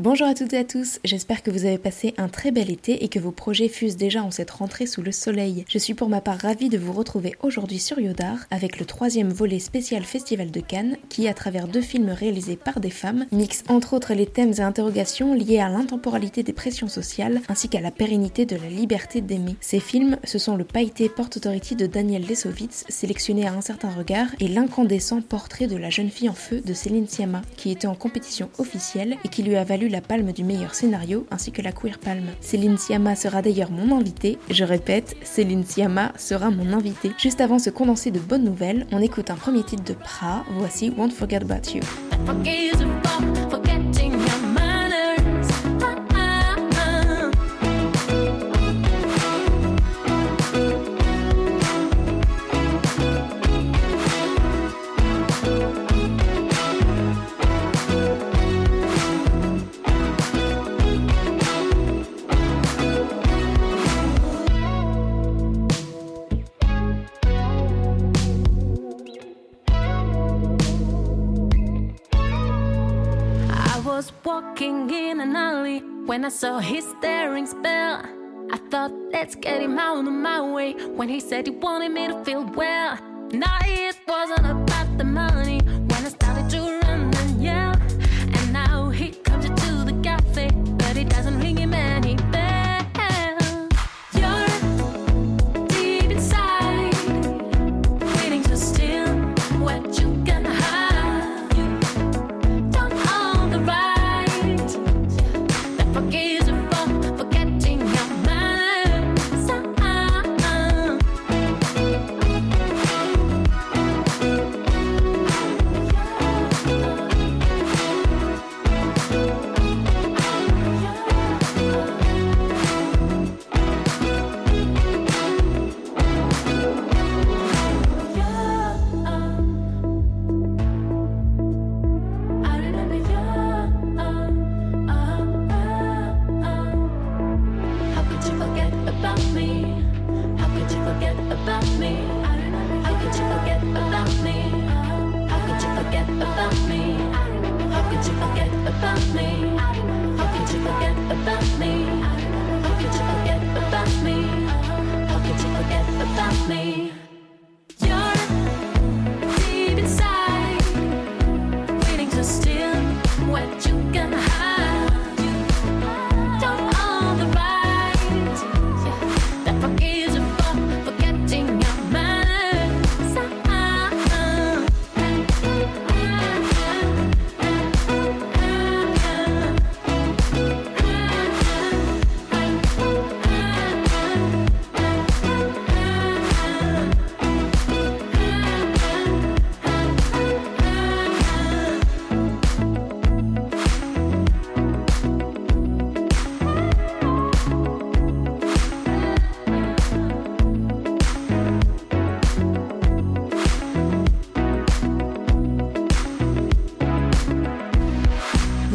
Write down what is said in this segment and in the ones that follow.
Bonjour à toutes et à tous, j'espère que vous avez passé un très bel été et que vos projets fusent déjà en cette rentrée sous le soleil. Je suis pour ma part ravie de vous retrouver aujourd'hui sur Yodar avec le troisième volet spécial Festival de Cannes qui, à travers deux films réalisés par des femmes, mixe entre autres les thèmes et interrogations liés à l'intemporalité des pressions sociales ainsi qu'à la pérennité de la liberté d'aimer. Ces films, ce sont le pailleté Port Authority de Daniel Lesovitz, sélectionné à un certain regard, et l'incandescent portrait de la jeune fille en feu de Céline Sciamma, qui était en compétition officielle et qui lui a valu la palme du meilleur scénario ainsi que la Queer Palme. Céline Sciamma sera d'ailleurs mon invitée. Je répète, Céline Sciamma sera mon invitée. Juste avant ce condensé de bonnes nouvelles, on écoute un premier titre de Pra. Voici Won't Forget About You. When I saw his staring spell, I thought, let's get him out of my way. When he said he wanted me to feel well, now it wasn't about the money.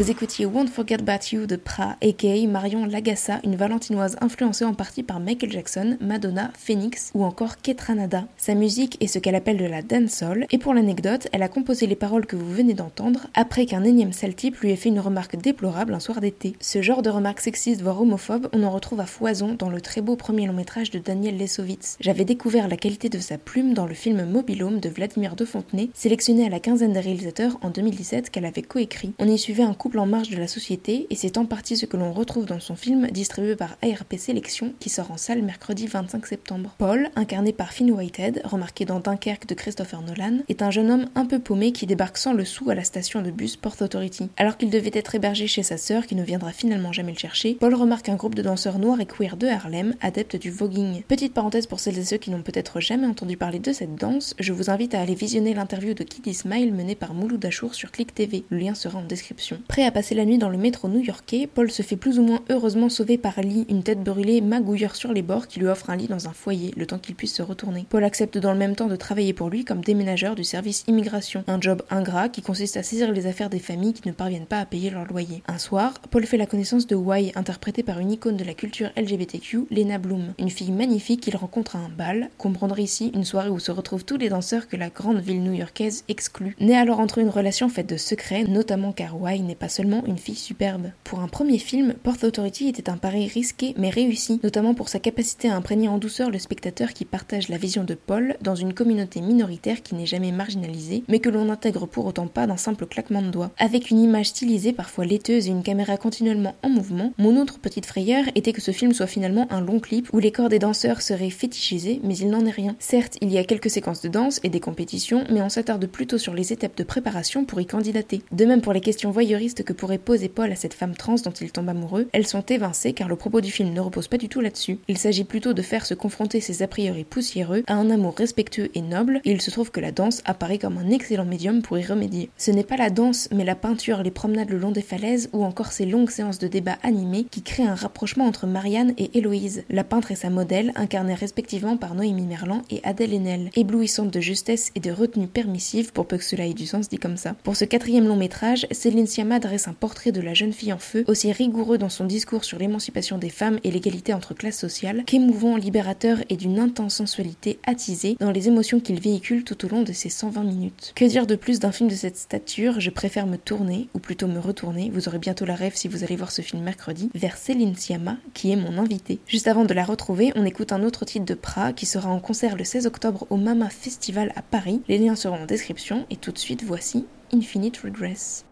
Écoutiez Won't Forget About You de Pra, aka Marion Lagassa, une valentinoise influencée en partie par Michael Jackson, Madonna, Phoenix ou encore Ketranada. Sa musique est ce qu'elle appelle de la dancehall, et pour l'anecdote, elle a composé les paroles que vous venez d'entendre après qu'un énième sale type lui ait fait une remarque déplorable un soir d'été. Ce genre de remarques sexistes voire homophobes, on en retrouve à foison dans le très beau premier long métrage de Daniel Lesovitz. J'avais découvert la qualité de sa plume dans le film Mobilhome de Vladimir de Fontenay, sélectionné à la quinzaine des réalisateurs en 2017 qu'elle avait coécrit. On y suivait un couple en marge de la société et c'est en partie ce que l'on retrouve dans son film distribué par ARP Sélection qui sort en salle mercredi 25 septembre. Paul, incarné par Finn Whitehead, remarqué dans Dunkerque de Christopher Nolan, est un jeune homme un peu paumé qui débarque sans le sou à la station de bus Port Authority. Alors qu'il devait être hébergé chez sa sœur qui ne viendra finalement jamais le chercher, Paul remarque un groupe de danseurs noirs et queer de Harlem, adeptes du voguing. Petite parenthèse pour celles et ceux qui n'ont peut-être jamais entendu parler de cette danse, je vous invite à aller visionner l'interview de Kiddy Smile menée par Mouloud Achour sur Click TV. Le lien sera en description. Prêt à passer la nuit dans le métro new-yorkais, Paul se fait plus ou moins heureusement sauver par Lee, une tête brûlée magouilleur sur les bords qui lui offre un lit dans un foyer, le temps qu'il puisse se retourner. Paul accepte dans le même temps de travailler pour lui comme déménageur du service immigration, un job ingrat qui consiste à saisir les affaires des familles qui ne parviennent pas à payer leur loyer. Un soir, Paul fait la connaissance de Y, interprétée par une icône de la culture LGBTQ, Lena Bloom, une fille magnifique qu'il rencontre à un bal, comprendre ici une soirée où se retrouvent tous les danseurs que la grande ville new-yorkaise exclut. Naît alors entre une relation faite de secrets, notamment car Y n'est pas seulement une fille superbe. Pour un premier film, Port Authority était un pari risqué mais réussi, notamment pour sa capacité à imprégner en douceur le spectateur qui partage la vision de Paul dans une communauté minoritaire qui n'est jamais marginalisée, mais que l'on n'intègre pour autant pas d'un simple claquement de doigts. Avec une image stylisée parfois laiteuse et une caméra continuellement en mouvement, mon autre petite frayeur était que ce film soit finalement un long clip où les corps des danseurs seraient fétichisés, mais il n'en est rien. Certes, il y a quelques séquences de danse et des compétitions, mais on s'attarde plutôt sur les étapes de préparation pour y candidater. De même pour les questions voyeuristes que pourrait poser Paul à cette femme trans dont il tombe amoureux, elles sont évincées car le propos du film ne repose pas du tout là-dessus. Il s'agit plutôt de faire se confronter ses a priori poussiéreux à un amour respectueux et noble, et il se trouve que la danse apparaît comme un excellent médium pour y remédier. Ce n'est pas la danse, mais la peinture, les promenades le long des falaises ou encore ces longues séances de débats animés qui créent un rapprochement entre Marianne et Héloïse, la peintre et sa modèle, incarnées respectivement par Noémie Merlan et Adèle Haenel, éblouissante de justesse et de retenue permissive pour peu que cela ait du sens dit comme ça. Pour ce quatrième long métrage, Céline Sciamma un portrait de la jeune fille en feu, aussi rigoureux dans son discours sur l'émancipation des femmes et l'égalité entre classes sociales, qu'émouvant, libérateur et d'une intense sensualité attisée dans les émotions qu'il véhicule tout au long de ces 120 minutes. Que dire de plus d'un film de cette stature? Je préfère me tourner, ou plutôt me retourner, vous aurez bientôt la rêve si vous allez voir ce film mercredi, vers Céline Sciamma, qui est mon invitée. Juste avant de la retrouver, on écoute un autre titre de Pra qui sera en concert le 16 octobre au Mama Festival à Paris. Les liens seront en description et tout de suite voici Infinite Regress.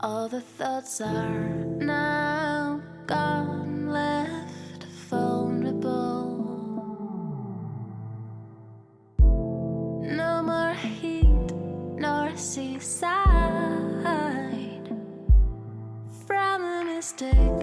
All the thoughts are now gone, left vulnerable. No more heat nor seaside from a mistake.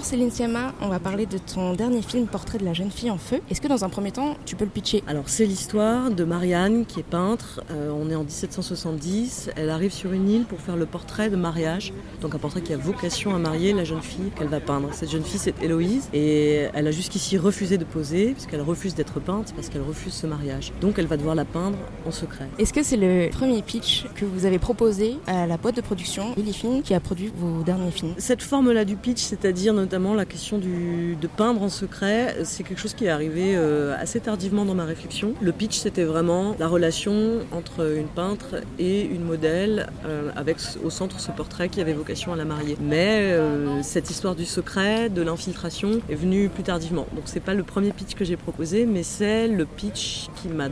Bonjour Céline Siama, on va parler de ton dernier film Portrait de la jeune fille en feu. Est-ce que dans un premier temps, tu peux le pitcher? Alors c'est l'histoire de Marianne qui est peintre, euh, on est en 1770, elle arrive sur une île pour faire le portrait de mariage, donc un portrait qui a vocation à marier la jeune fille qu'elle va peindre. Cette jeune fille c'est Héloïse et elle a jusqu'ici refusé de poser puisqu'elle refuse d'être peinte parce qu'elle refuse ce mariage. Donc elle va devoir la peindre en secret. Est-ce que c'est le premier pitch que vous avez proposé à la boîte de production Films qui a produit vos derniers films? Cette forme-là du pitch, c'est-à-dire notamment la question du, de peindre en secret, c'est quelque chose qui est arrivé euh, assez tardivement dans ma réflexion. Le pitch, c'était vraiment la relation entre une peintre et une modèle, euh, avec au centre ce portrait qui avait vocation à la marier. Mais euh, cette histoire du secret, de l'infiltration, est venue plus tardivement. Donc c'est pas le premier pitch que j'ai proposé, mais c'est le pitch qui m'a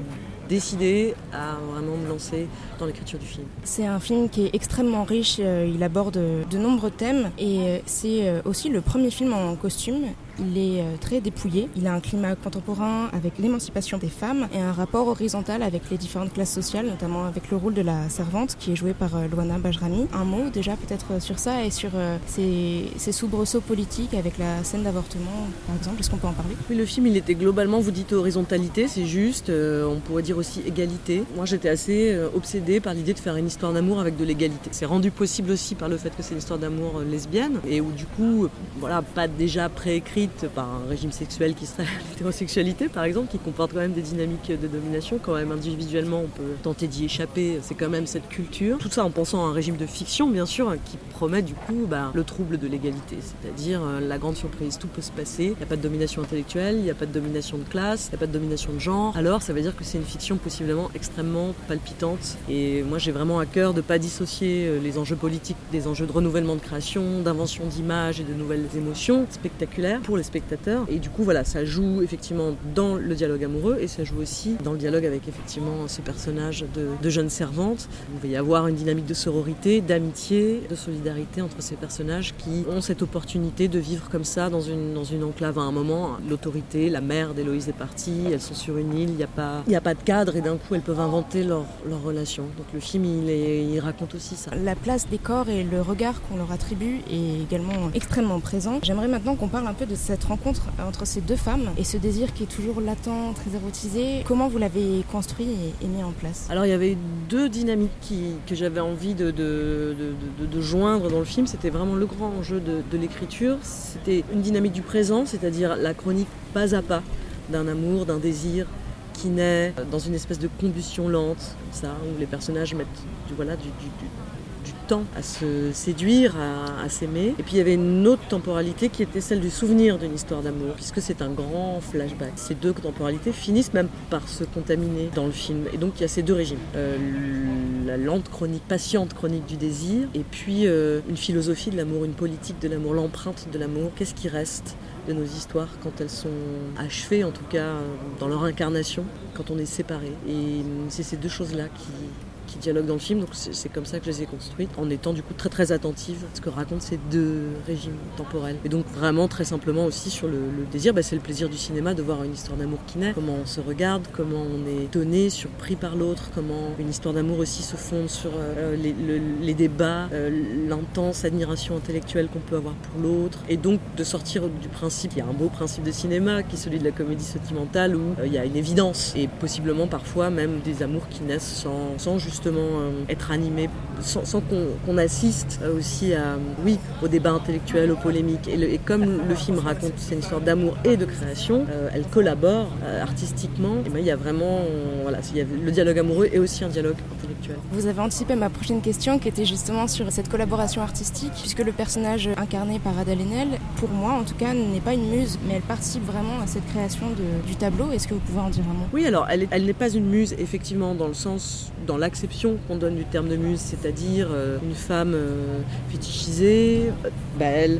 décidé à vraiment me lancer dans l'écriture du film. C'est un film qui est extrêmement riche, euh, il aborde de nombreux thèmes et euh, c'est euh, aussi le premier film en costume il est euh, très dépouillé. Il a un climat contemporain avec l'émancipation des femmes et un rapport horizontal avec les différentes classes sociales, notamment avec le rôle de la servante qui est joué par euh, Luana Bajrami. Un mot déjà peut-être sur ça et sur euh, ces soubresauts politiques avec la scène d'avortement, par exemple. Est-ce qu'on peut en parler? Oui, le film, il était globalement, vous dites horizontalité, c'est juste. on pourrait dire aussi égalité. Moi, j'étais assez obsédée par l'idée de faire une histoire d'amour avec de l'égalité. C'est rendu possible aussi par le fait que c'est une histoire d'amour lesbienne et où du coup, voilà, pas déjà préécrite par un régime sexuel qui serait l'hétérosexualité par exemple, qui comporte quand même des dynamiques de domination, quand même individuellement on peut tenter d'y échapper, c'est quand même cette culture. Tout ça en pensant à un régime de fiction bien sûr, qui promet du coup bah, le trouble de l'égalité, c'est-à-dire euh, la grande surprise, tout peut se passer, il n'y a pas de domination intellectuelle, il n'y a pas de domination de classe, il n'y a pas de domination de genre, alors ça veut dire que c'est une fiction possiblement extrêmement palpitante. Et moi j'ai vraiment à cœur de ne pas dissocier euh, les enjeux politiques des enjeux de renouvellement de création, d'invention d'images et de nouvelles émotions spectaculaires. Pour les spectateurs. Et du coup, voilà, ça joue effectivement dans le dialogue amoureux et ça joue aussi dans le dialogue avec effectivement ce personnage de, de jeune servante. Il va y avoir une dynamique de sororité, d'amitié, de solidarité entre ces personnages qui ont cette opportunité de vivre comme ça dans une, dans une enclave à un moment. L'autorité, la mère d'Héloïse est partie, elles sont sur une île, il n'y a, pas, a pas de cadre et d'un coup elles peuvent inventer leur, leur relation. Donc le film, il, raconte aussi ça. La place des corps et le regard qu'on leur attribue est également extrêmement présent. J'aimerais maintenant qu'on parle un peu de cette rencontre entre ces deux femmes et ce désir qui est toujours latent, très érotisé. Comment vous l'avez construit et, mis en place? Alors il y avait deux dynamiques que j'avais envie de, joindre dans le film. C'était vraiment le grand enjeu de, l'écriture. C'était une dynamique du présent, c'est-à-dire la chronique pas à pas d'un amour, d'un désir qui naît dans une espèce de combustion lente, ça, où les personnages mettent du, voilà, du, à se séduire, à, s'aimer. Et puis il y avait une autre temporalité qui était celle du souvenir d'une histoire d'amour, puisque c'est un grand flashback. Ces deux temporalités finissent même par se contaminer dans le film. Et donc il y a ces deux régimes. Euh, la lente chronique, patiente chronique du désir, et puis euh, une philosophie de l'amour, une politique de l'amour, l'empreinte de l'amour. Qu'est-ce qui reste de nos histoires quand elles sont achevées, en tout cas dans leur incarnation, quand on est séparés? Et c'est ces deux choses-là qui, qui dialoguent dans le film. Donc c'est comme ça que je les ai construites, en étant du coup très très attentive à ce que racontent ces deux régimes temporels. Et donc vraiment très simplement aussi sur le, désir, bah, c'est le plaisir du cinéma de voir une histoire d'amour qui naît, comment on se regarde, comment on est étonné, surpris par l'autre, comment une histoire d'amour aussi se fonde sur euh, les, débats, euh, l'intense admiration intellectuelle qu'on peut avoir pour l'autre. Et donc de sortir du principe, il y a un beau principe de cinéma qui est celui de la comédie sentimentale où euh, il y a une évidence et possiblement parfois même des amours qui naissent sans, sans juste justement euh, être animé sans, qu'on assiste euh, aussi à, oui, au débat intellectuel, aux polémiques. Et, comme le film raconte, c'est une histoire d'amour et de création, euh, elle collabore artistiquement. Et ben, il y a vraiment, le dialogue amoureux et aussi un dialogue Vous avez anticipé ma prochaine question qui était justement sur cette collaboration artistique, puisque le personnage incarné par Ada Lenel, pour moi en tout cas, n'est pas une muse, mais elle participe vraiment à cette création du tableau. Est-ce que vous pouvez en dire un mot? Oui, alors elle, elle n'est pas une muse, effectivement, dans le sens, dans l'accès qu'on donne du terme de muse, c'est-à-dire euh, une femme euh, fétichisée, euh,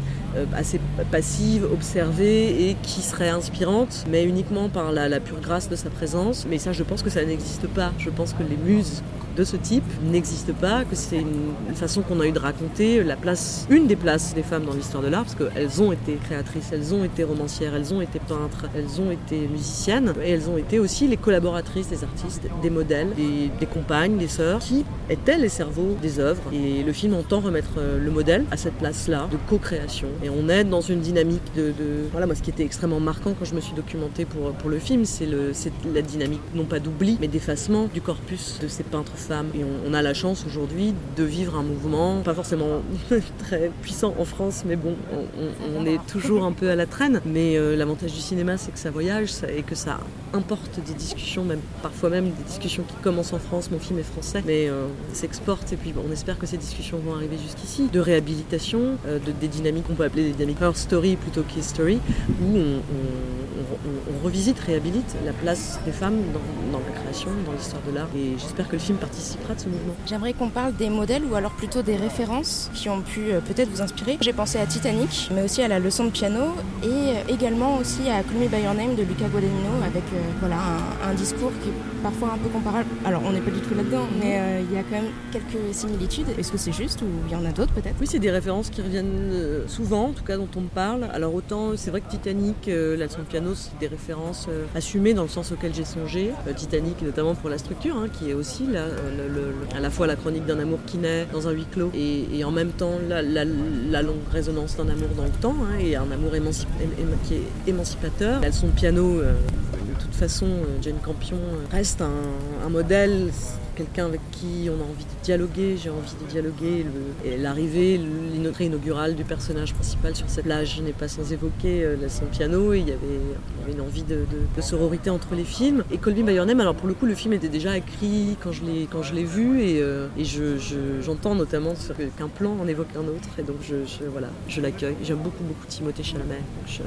assez passive, observée et qui serait inspirante, mais uniquement par la, pure grâce de sa présence. Mais ça, je pense que ça n'existe pas. Je pense que les muses de ce type n'existe pas, que c'est une, façon qu'on a eu de raconter la place, une des places des femmes dans l'histoire de l'art, parce qu'elles ont été créatrices, elles ont été romancières, elles ont été peintres, elles ont été musiciennes, et elles ont été aussi les collaboratrices des artistes, des modèles, des, des compagnes, des sœurs, qui étaient les cerveaux des œuvres. Et le film entend remettre euh, le modèle à cette place-là de co-création, Et on est dans une dynamique de, Voilà, moi, ce qui était extrêmement marquant quand je me suis documentée pour, pour le film, c'est la dynamique, non pas d'oubli, mais d'effacement du corpus de ces peintres femmes. Et on, a la chance aujourd'hui de vivre un mouvement, pas forcément très puissant en France, mais bon, on, est toujours un peu à la traîne. Mais euh, l'avantage du cinéma, c'est que ça voyage et que ça importe des discussions, même parfois même des discussions qui commencent en France. Mon film est français, mais euh, s'exporte. Et puis on espère que ces discussions vont arriver jusqu'ici. De réhabilitation, euh, de, des dynamiques qu'on peut appeler des dynamiques her story plutôt qu'history, où on, on, revisite, réhabilite la place des femmes dans, la création, dans l'histoire de l'art. Et j'espère que le film participera de ce mouvement. J'aimerais qu'on parle des modèles ou alors plutôt des références qui ont pu euh, peut-être vous inspirer. J'ai pensé à Titanic, mais aussi à la leçon de piano et euh, également aussi à Call Me By Your Name de Luca Guadagnino avec euh, voilà, un, discours qui est parfois un peu comparable. Alors on n'est pas du tout là-dedans, mais il y a quand même quelques similitudes. Est-ce que c'est juste ou il y en a d'autres peut-être? Oui, c'est des références qui reviennent souvent, en tout cas dont on me parle. Alors autant c'est vrai que Titanic, la leçon de piano, c'est des références euh, assumées dans le sens auquel j'ai songé. Euh, Titanic, notamment pour la structure, hein, qui est aussi euh, à la fois la chronique d'un amour qui naît dans un huis clos et, en même temps la, longue résonance d'un amour dans le temps hein, et un amour qui est émancipateur. La de piano, de toute façon, Jane Campion reste un modèle quelqu'un avec qui on a envie de dialoguer, j'ai envie de dialoguer. L'arrivée, l'entrée inaugurale du personnage principal sur cette plage n'est pas sans évoquer euh, son piano. il y avait, une envie de, sororité entre les films. Et Colby Bayernem, alors pour le coup, le film était déjà écrit quand je l'ai vu et, euh, et j'entends je, notamment qu'un plan en évoque un autre. Et donc je, voilà, je l'accueille. J'aime beaucoup beaucoup Timothée Chalamet. je,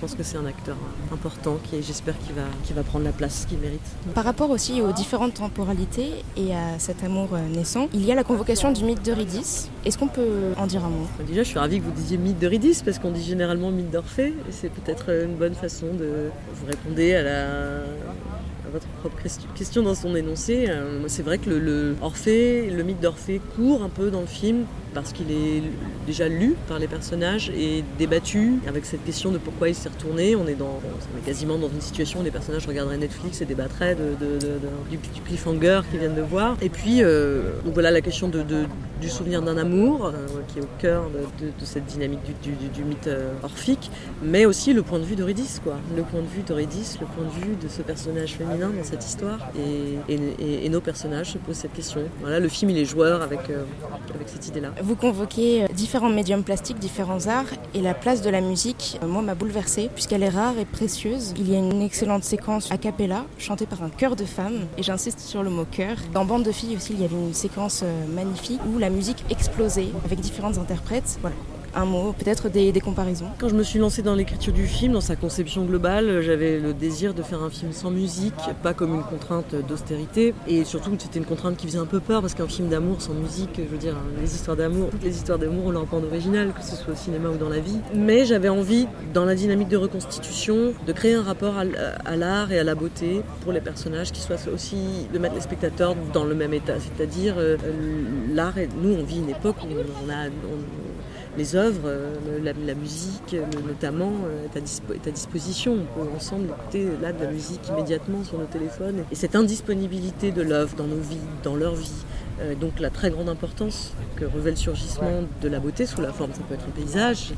pense que c'est un acteur important qui j'espère qu'il va, va prendre la place qu'il mérite. Par rapport aussi aux différentes temporalités et à cet amour euh, naissant, il y a la convocation du mythe d'Eurydice. Est-ce qu'on peut en dire un mot? Déjà, je suis ravie que vous disiez mythe d'Eurydice parce qu'on dit généralement mythe d'Orphée c'est peut-être une bonne façon de vous répondre à votre propre question dans son énoncé. Euh, c'est vrai que le mythe d'Orphée court un peu dans le film parce qu'il est déjà lu par les personnages et débattu avec cette question de pourquoi il s'est retourné. On est, dans, quasiment dans une situation où les personnages regarderaient Netflix et débattraient du, cliffhanger qu'ils viennent de voir. Et puis, euh, voilà la question du souvenir d'un amour euh, qui est au cœur de, cette dynamique du, mythe euh, orphique, mais aussi le point de vue d'Eurydice, quoi. Le point de vue d'Eurydice, le point de vue de ce personnage féminin dans cette histoire. Et, nos personnages se posent cette question. Voilà, le film, il est joueur avec, avec cette idée-là. Vous convoquez euh, différents médiums plastiques, différents arts, et la place de la musique, euh, moi, m'a bouleversée, puisqu'elle est rare et précieuse. Il y a une excellente séquence a cappella, chantée par un chœur de femmes, et j'insiste sur le mot chœur. Dans Bande de filles aussi, il y avait une séquence euh, magnifique où la musique explosait avec différentes interprètes. Voilà, un mot, peut-être des, comparaisons Quand je me suis lancée dans l'écriture du film, dans sa conception globale, j'avais le désir de faire un film sans musique, pas comme une contrainte d'austérité. Et surtout, c'était une contrainte qui faisait un peu peur parce qu'un film d'amour sans musique, je veux dire, les histoires d'amour, toutes les histoires d'amour ont leur bande originale, que ce soit au cinéma ou dans la vie. Mais j'avais envie, dans la dynamique de reconstitution, de créer un rapport à, l'art et à la beauté pour les personnages qui soient aussi de mettre les spectateurs dans le même état. C'est-à-dire, euh, l'art, nous, on vit une époque où on a les œuvres, euh, la, musique notamment, euh, est à, disposition. On peut ensemble écouter là de la musique immédiatement sur nos téléphones. Et cette indisponibilité de l'œuvre dans nos vies, dans leur vie, euh, donc la très grande importance que revêt le surgissement de la beauté sous la forme, ça peut être un paysage,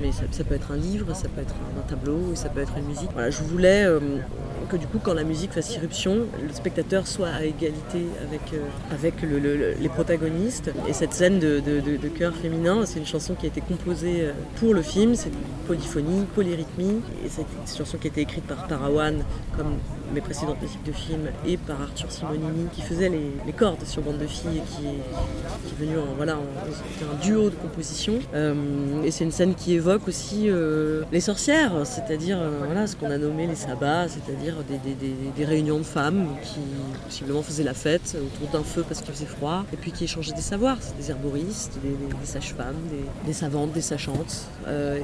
mais ça, peut être un livre, ça peut être un, tableau, ça peut être une musique. Voilà, je voulais que du coup, quand la musique fasse irruption, le spectateur soit à égalité avec, euh, avec les protagonistes. Et cette scène de, de, chœur féminin, c'est une chanson qui a été composée euh, pour le film, c'est polyphonie, polyrythmie. Et c'est une chanson qui a été écrite par Parawan, comme mes précédentes musiques de films, et par Arthur Simonini, qui faisait les, cordes sur Bande de filles et qui est, venu en, voilà, un duo de composition. Euh, et c'est une scène qui évoque aussi les sorcières, c'est-à-dire voilà, ce qu'on a nommé les sabbats, c'est-à-dire des, réunions de femmes qui possiblement faisaient la fête autour d'un feu parce qu'il faisait froid, et puis qui échangeaient des savoirs, des herboristes, des, sages-femmes, des, savantes, des sachantes. Euh,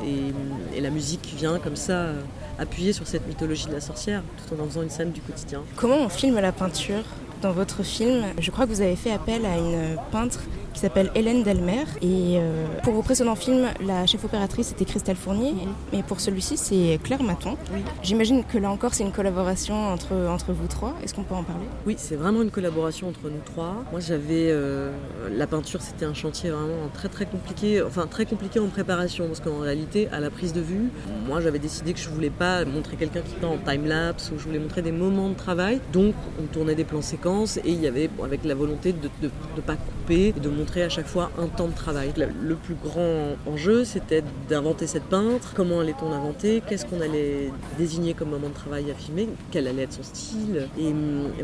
et, la musique vient comme ça euh, appuyer sur cette mythologie de la sorcière, tout en en faisant une du quotidien. Comment on filme la peinture dans votre film, je crois que vous avez fait appel à une peintre qui s'appelle Hélène Delmer. Et euh, pour vos précédents films, la chef opératrice était Christelle Fournier, mais pour celui-ci, c'est Claire Maton. J'imagine que là encore, c'est une collaboration entre, entre vous trois. Est-ce qu'on peut en parler? Oui, c'est vraiment une collaboration entre nous trois. Moi, j'avais euh, la peinture, c'était un chantier vraiment très très compliqué, enfin très compliqué en préparation, parce qu'en réalité, à la prise de vue, moi, j'avais décidé que je voulais pas montrer quelqu'un qui peint en time lapse, ou je voulais montrer des moments de travail. Donc, on tournait des plans séquences, et il y avait avec la volonté de ne pas couper, et de montrer à chaque fois un temps de travail. Le plus grand enjeu, c'était d'inventer cette peintre, comment allait-on l'inventer, qu'est-ce qu'on allait désigner comme moment de travail à filmer, quel allait être son style? Et,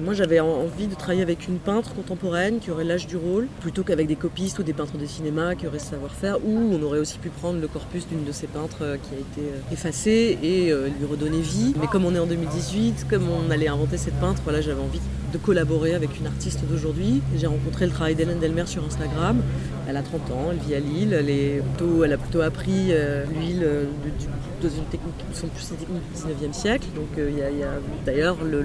moi, j'avais envie de travailler avec une peintre contemporaine qui aurait l'âge du rôle, plutôt qu'avec des copistes ou des peintres de cinéma qui auraient ce savoir-faire, ou on aurait aussi pu prendre le corpus d'une de ces peintres euh, qui a été euh, effacée et euh, lui redonner vie. Mais comme on est en 2018, comme on allait inventer cette peintre, voilà, j'avais envie de collaborer avec une artiste d'aujourd'hui. J'ai rencontré le travail d'Hélène Delmer sur Instagram. Elle a 30 ans, elle vit à Lille, elle, est plutôt, elle a plutôt appris l'huile dans une technique qui sont plus du 19e siècle. Donc il y a, d'ailleurs le,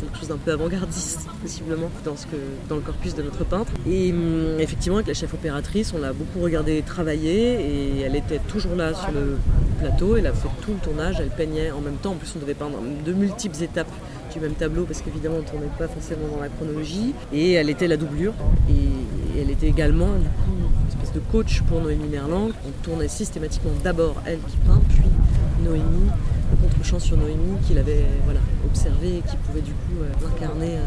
quelque chose d'un peu avant-gardiste possiblement dans, le corpus de notre peintre. Et hum, effectivement avec la chef opératrice, on l'a beaucoup regardé travailler et elle était toujours là sur le plateau, elle a fait tout le tournage, elle peignait en même temps. En plus on devait peindre de multiples étapes du même tableau parce qu'évidemment on ne tournait pas forcément dans la chronologie et elle était la doublure et, elle était également une espèce de coach pour Noémie Merlang. On tournait systématiquement d'abord elle qui peint puis Noémie, le contre-champ sur Noémie qu'il avait voilà, observé et qui pouvait du coup euh, l'incarner euh,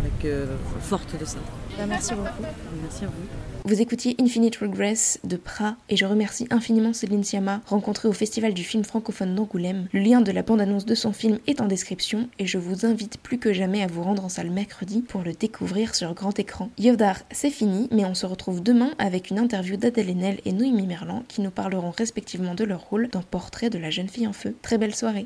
avec euh, forte de ça. Bah, merci beaucoup. Merci à vous. Vous écoutiez Infinite Regress de Pra et je remercie infiniment Céline Sciamma, rencontrée au Festival du film francophone d'Angoulême. Le lien de la bande-annonce de son film est en description et je vous invite plus que jamais à vous rendre en salle mercredi pour le découvrir sur grand écran. Yodar, c'est fini, mais on se retrouve demain avec une interview d'Adèle Haenel et Noémie Merlan qui nous parleront respectivement de leur rôle dans Portrait de la jeune fille en feu. Très belle soirée